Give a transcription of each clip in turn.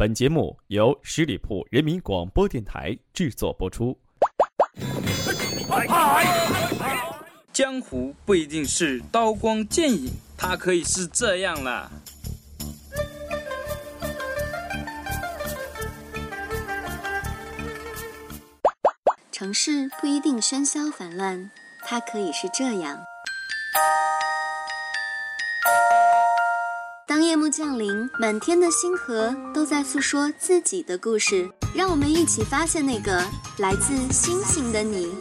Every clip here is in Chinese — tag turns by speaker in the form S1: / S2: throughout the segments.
S1: 本节目由十里铺人民广播电台制作播出。
S2: 江湖不一定是刀光剑影，它可以是这样啦。
S3: 城市不一定喧嚣繁乱，它可以是这样。夜幕降临，满天的星河都在诉说自己的故事，让我们一起发现那个来自星星的你。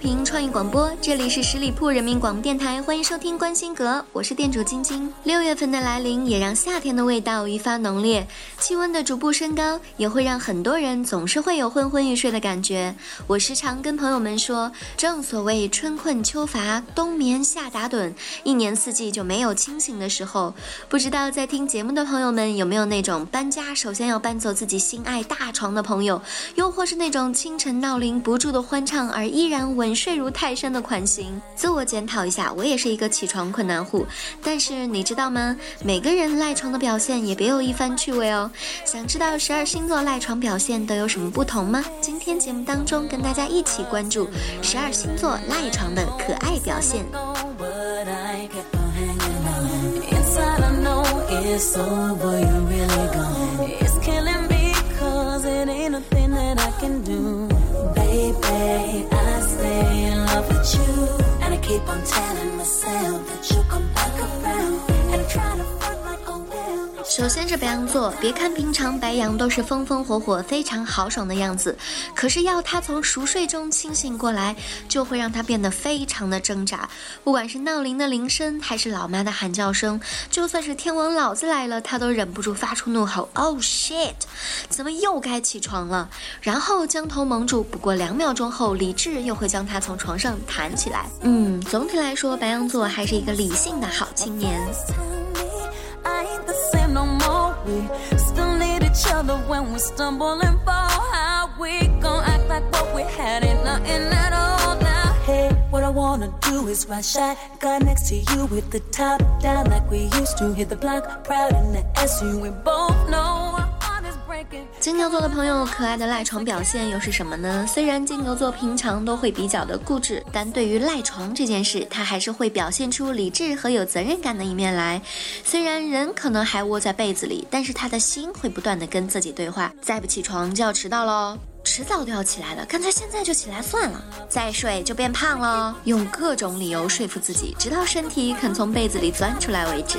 S3: 频创意广播，这里是十里铺人民广播电台，欢迎收听关心阁，我是店主晶晶。六月份的来临，也让夏天的味道愈发浓烈，气温的逐步升高，也会让很多人总是会有昏昏欲睡的感觉。我时常跟朋友们说，正所谓春困秋乏，冬眠夏打盹，一年四季就没有清醒的时候。不知道在听节目的朋友们有没有那种搬家首先要搬走自己心爱大床的朋友，又或是那种清晨闹铃不住的欢唱而依然。睡如泰山的款型，自我检讨一下，我也是一个起床困难户。但是你知道吗？每个人赖床的表现也别有一番趣味哦。想知道十二星座赖床表现都有什么不同吗？今天节目当中跟大家一起关注十二星座赖床的可爱表现。love with you. And I keep on telling myself that you'll come back around. 首先是白羊座，别看平常白羊都是风风火火、非常豪爽的样子，可是要他从熟睡中清醒过来，就会让他变得非常的挣扎。不管是闹铃的铃声，还是老妈的喊叫声，就算是天王老子来了，他都忍不住发出怒吼：“Oh shit！怎么又该起床了？”然后将头蒙住。不过两秒钟后，理智又会将他从床上弹起来。嗯，总体来说，白羊座还是一个理性的好青年。Each other when we stumble and fall. How we gon' act like what we had ain't nothing at all now? Hey, what I wanna do is ride shotgun next to you with the top down like we used to. Hit the block proud in the SU. We both know. 金牛座的朋友，可爱的赖床表现又是什么呢？虽然金牛座平常都会比较的固执，但对于赖床这件事，他还是会表现出理智和有责任感的一面来。虽然人可能还窝在被子里，但是他的心会不断的跟自己对话：再不起床就要迟到喽，迟早都要起来的，干脆现在就起来算了。再睡就变胖了，用各种理由说服自己，直到身体肯从被子里钻出来为止。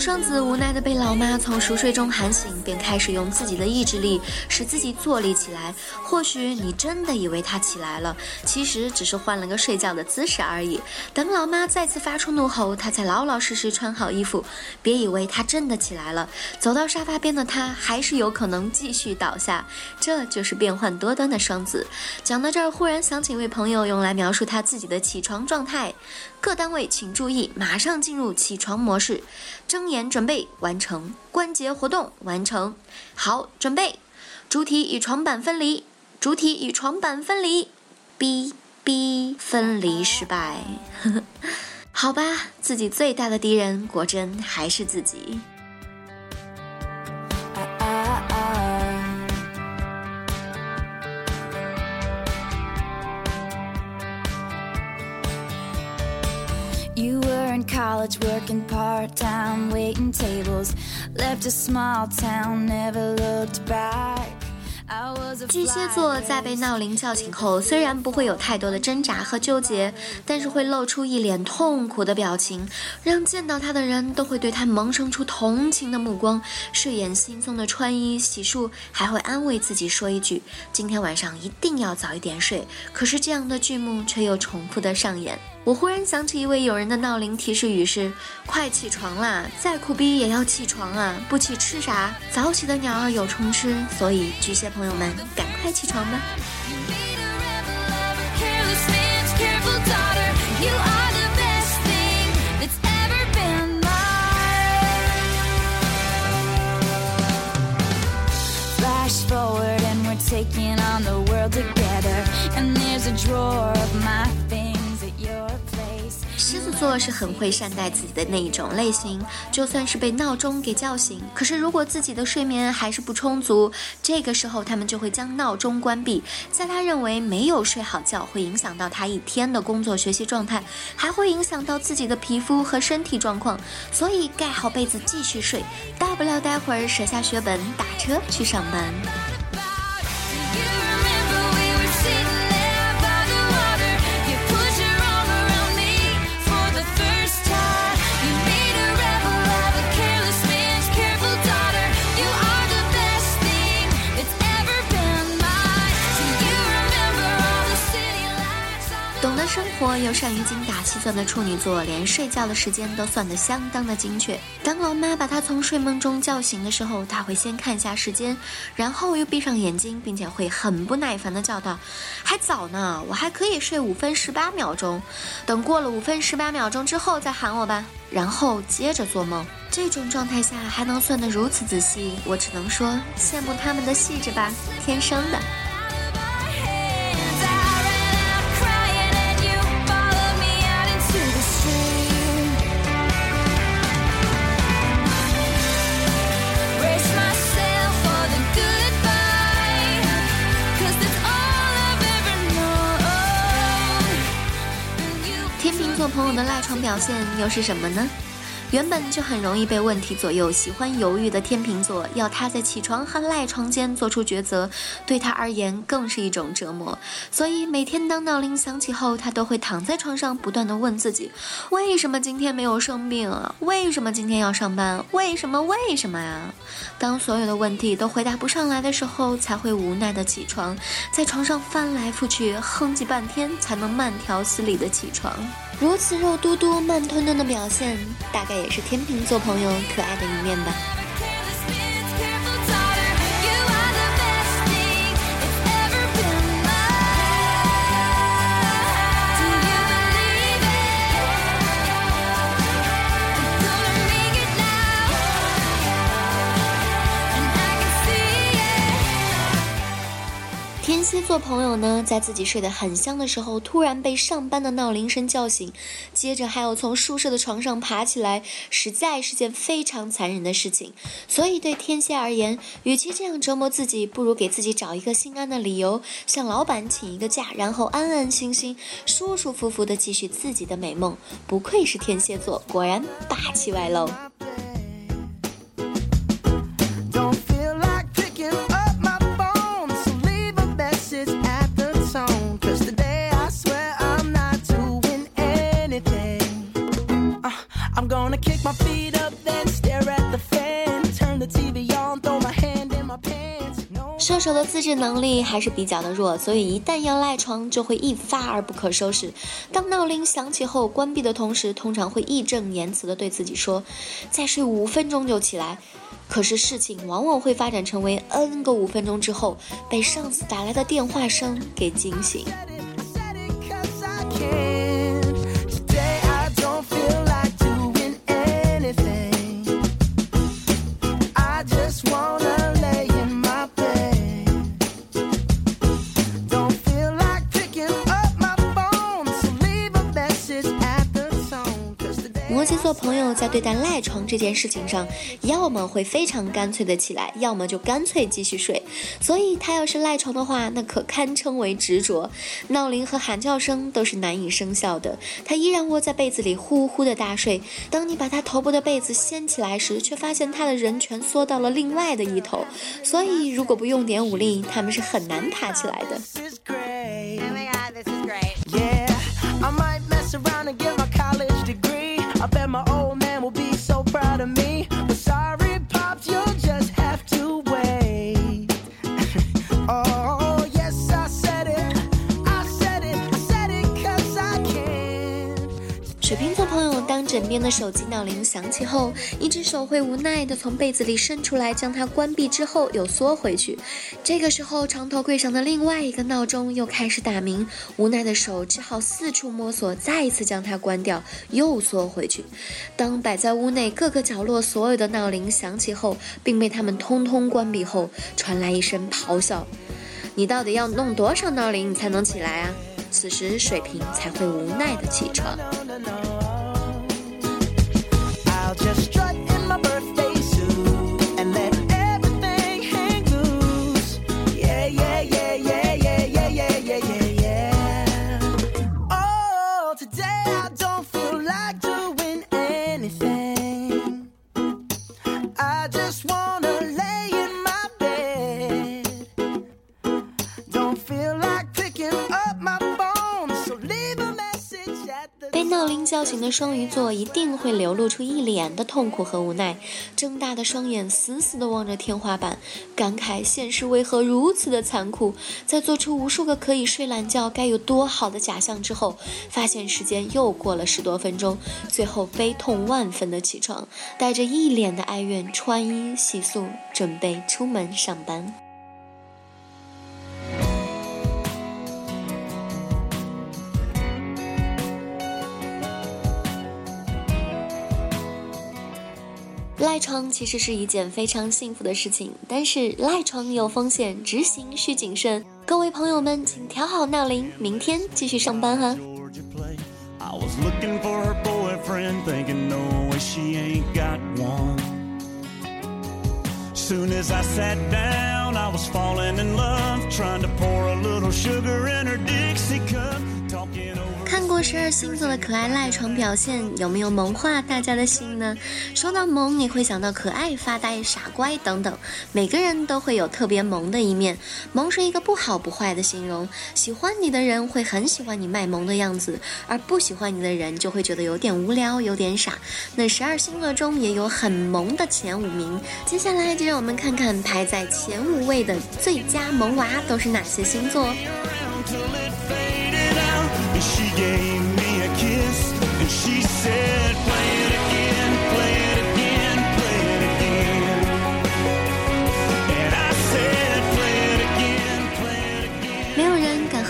S3: 双子无奈的被老妈从熟睡中喊醒，便开始用自己的意志力使自己坐立起来。或许你真的以为他起来了，其实只是换了个睡觉的姿势而已。等老妈再次发出怒吼，他才老老实实穿好衣服。别以为他真的起来了，走到沙发边的他还是有可能继续倒下。这就是变幻多端的双子。讲到这儿，忽然想起一位朋友用来描述他自己的起床状态。各单位请注意，马上进入起床模式。睁眼准备完成，关节活动完成。好，准备。主体与床板分离，主体与床板分离。哔哔分离失败。好吧，自己最大的敌人果真还是自己。College working part time, waiting tables. Left a small town, never looked back. 巨蟹座在被闹铃叫醒后，虽然不会有太多的挣扎和纠结，但是会露出一脸痛苦的表情，让见到他的人都会对他萌生出同情的目光。睡眼惺忪的穿衣洗漱，还会安慰自己说一句：“今天晚上一定要早一点睡。”可是这样的剧目却又重复的上演。我忽然想起一位友人的闹铃提示语是：“快起床啦，再苦逼也要起床啊！不起吃啥？早起的鸟儿有虫吃。”所以巨蟹朋友们，赶快起床吧！是很会善待自己的那一种类型，就算是被闹钟给叫醒，可是如果自己的睡眠还是不充足，这个时候他们就会将闹钟关闭。在他认为没有睡好觉会影响到他一天的工作学习状态，还会影响到自己的皮肤和身体状况，所以盖好被子继续睡，大不了待会儿舍下血本打车去上班。生活又善于精打细算的处女座，连睡觉的时间都算得相当的精确。当老妈把他从睡梦中叫醒的时候，他会先看一下时间，然后又闭上眼睛，并且会很不耐烦地叫道：“还早呢，我还可以睡五分十八秒钟。等过了五分十八秒钟之后再喊我吧。”然后接着做梦。这种状态下还能算得如此仔细，我只能说羡慕他们的细致吧，天生的。做朋友的赖床表现又是什么呢？原本就很容易被问题左右、喜欢犹豫的天秤座，要他在起床和赖床间做出抉择，对他而言更是一种折磨。所以每天当闹铃响起后，他都会躺在床上，不断的问自己：为什么今天没有生病啊？为什么今天要上班？为什么？为什么呀？当所有的问题都回答不上来的时候，才会无奈的起床，在床上翻来覆去，哼唧半天，才能慢条斯理的起床。如此肉嘟嘟、慢吞吞的表现，大概也是天秤座朋友可爱的一面吧。做朋友呢，在自己睡得很香的时候，突然被上班的闹铃声叫醒，接着还要从舒适的床上爬起来，实在是件非常残忍的事情。所以对天蝎而言，与其这样折磨自己，不如给自己找一个心安的理由，向老板请一个假，然后安安心心、舒舒服服地继续自己的美梦。不愧是天蝎座，果然霸气外露。手的自制能力还是比较的弱，所以一旦要赖床，就会一发而不可收拾。当闹铃响起后，关闭的同时，通常会义正言辞的对自己说：“再睡五分钟就起来。”可是事情往往会发展成为 N 个五分钟之后，被上司打来的电话声给惊醒。在对待赖床这件事情上，要么会非常干脆的起来，要么就干脆继续睡。所以他要是赖床的话，那可堪称为执着。闹铃和喊叫声都是难以生效的，他依然窝在被子里呼呼的大睡。当你把他头部的被子掀起来时，却发现他的人全缩到了另外的一头。所以如果不用点武力，他们是很难爬起来的。当枕边的手机闹铃响起后，一只手会无奈地从被子里伸出来，将它关闭之后又缩回去。这个时候，床头柜上的另外一个闹钟又开始打鸣，无奈的手只好四处摸索，再一次将它关掉，又缩回去。当摆在屋内各个角落所有的闹铃响起后，并被他们通通关闭后，传来一声咆哮：“你到底要弄多少闹铃，你才能起来啊？”此时，水瓶才会无奈地起床。叫醒的双鱼座一定会流露出一脸的痛苦和无奈，睁大的双眼死死地望着天花板，感慨现实为何如此的残酷。在做出无数个可以睡懒觉该有多好的假象之后，发现时间又过了十多分钟，最后悲痛万分的起床，带着一脸的哀怨，穿衣洗漱，准备出门上班。赖床其实是一件非常幸福的事情，但是赖床有风险，执行需谨慎。各位朋友们，请调好闹铃，明天继续上班哈。十二星座的可爱赖床表现，有没有萌化大家的心呢？说到萌，你会想到可爱、发呆、傻乖等等。每个人都会有特别萌的一面，萌是一个不好不坏的形容。喜欢你的人会很喜欢你卖萌的样子，而不喜欢你的人就会觉得有点无聊、有点傻。那十二星座中也有很萌的前五名，接下来就让我们看看排在前五位的最佳萌娃都是哪些星座。and she gave me a kiss and she said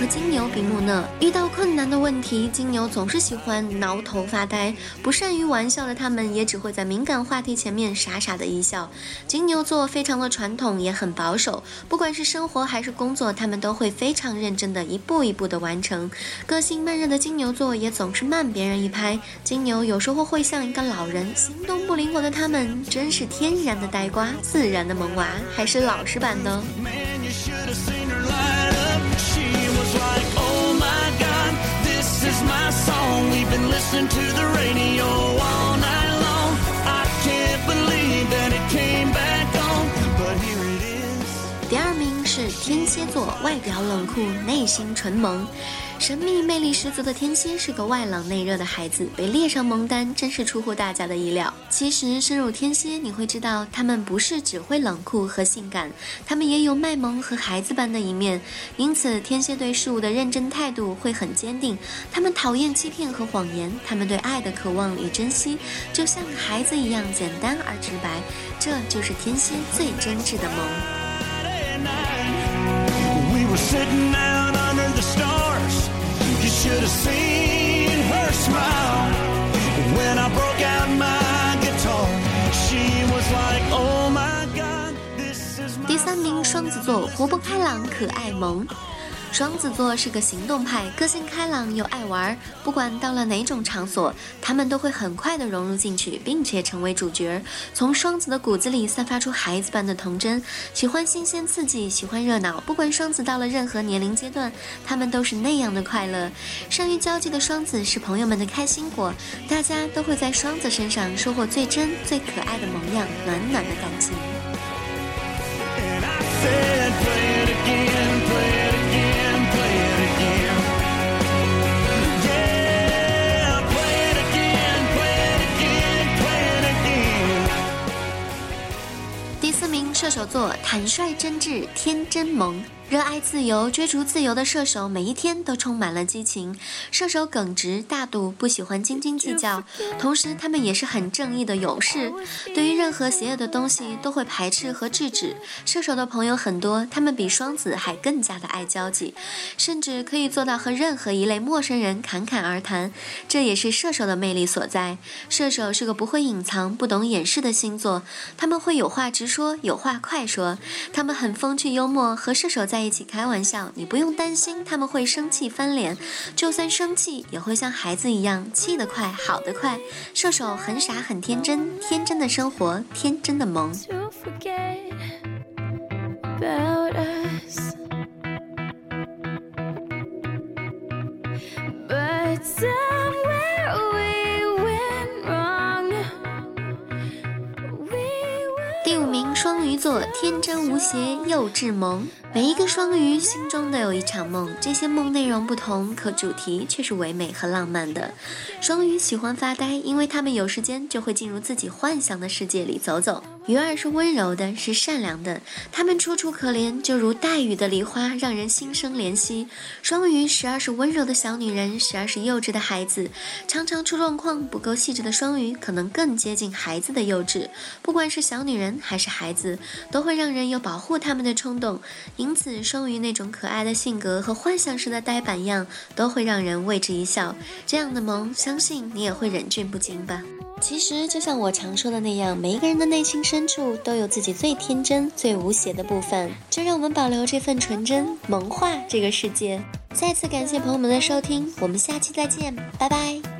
S3: 和金牛比木讷，遇到困难的问题，金牛总是喜欢挠头发呆。不善于玩笑的他们，也只会在敏感话题前面傻傻的一笑。金牛座非常的传统，也很保守。不管是生活还是工作，他们都会非常认真的一步一步的完成。个性慢热的金牛座也总是慢别人一拍。金牛有时候会像一个老人，行动不灵活的他们，真是天然的呆瓜，自然的萌娃，还是老实版的。This is my song. We've been listening to the radio all 蝎座，外表冷酷，内心纯萌。神秘魅力十足的天蝎是个外冷内热的孩子，被列上萌单真是出乎大家的意料。其实深入天蝎，你会知道他们不是只会冷酷和性感，他们也有卖萌和孩子般的一面。因此，天蝎对事物的认真态度会很坚定。他们讨厌欺骗和谎言，他们对爱的渴望与珍惜就像孩子一样简单而直白。这就是天蝎最真挚的萌。第三名，双子座，活泼开朗，可爱萌。 双子座是个行动派，个性开朗又爱玩，不管到了哪种场所，他们都会很快的融入进去，并且成为主角。从双子的骨子里散发出孩子般的童真，喜欢新鲜刺激，喜欢热闹。不管双子到了任何年龄阶段，他们都是那样的快乐。善于交际的双子是朋友们的开心果，大家都会在双子身上收获最真、最可爱的模样，暖暖的感情。射手座，坦率真挚，天真萌。热爱自由、追逐自由的射手，每一天都充满了激情。射手耿直大度，不喜欢斤斤计较，同时他们也是很正义的勇士。对于任何邪恶的东西，都会排斥和制止。射手的朋友很多，他们比双子还更加的爱交际，甚至可以做到和任何一类陌生人侃侃而谈。这也是射手的魅力所在。射手是个不会隐藏、不懂掩饰的星座，他们会有话直说，有话快说。他们很风趣幽默，和射手在。在一起开玩笑，你不用担心他们会生气翻脸，就算生气也会像孩子一样，气得快，好得快。射手很傻很天真，天真的生活，天真的萌。做，天真无邪，幼稚萌。每一个双鱼心中都有一场梦，这些梦内容不同，可主题却是唯美和浪漫的。双鱼喜欢发呆，因为他们有时间就会进入自己幻想的世界里走走。鱼儿是温柔的，是善良的，他们楚楚可怜，就如带雨的梨花，让人心生怜惜。双鱼时而是温柔的小女人，时而是幼稚的孩子，常常出状况。不够细致的双鱼，可能更接近孩子的幼稚。不管是小女人还是孩子，都会让人有保护他们的冲动。因此，双鱼那种可爱的性格和幻想式的呆板样，都会让人为之一笑。这样的萌，相信你也会忍俊不禁吧。其实，就像我常说的那样，每一个人的内心深处都有自己最天真、最无邪的部分。就让我们保留这份纯真，萌化这个世界。再次感谢朋友们的收听，我们下期再见，拜拜。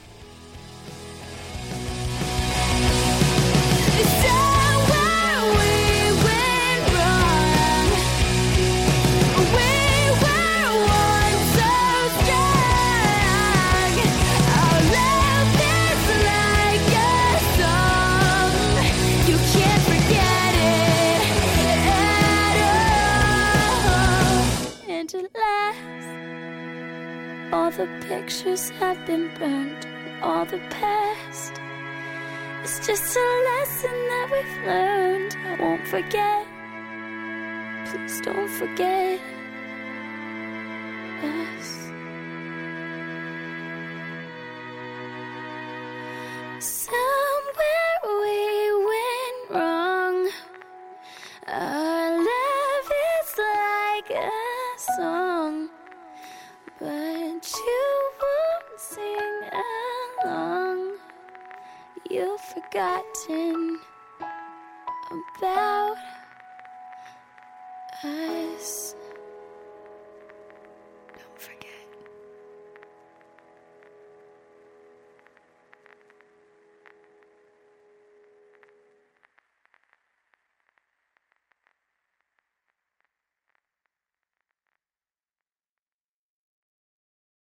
S4: The pictures have been burned, all the past. It's just a lesson that we've learned. I won't forget. Please don't forget us. Somewhere we went wrong. Our love is like a song. But you won't sing along. You've forgotten about us.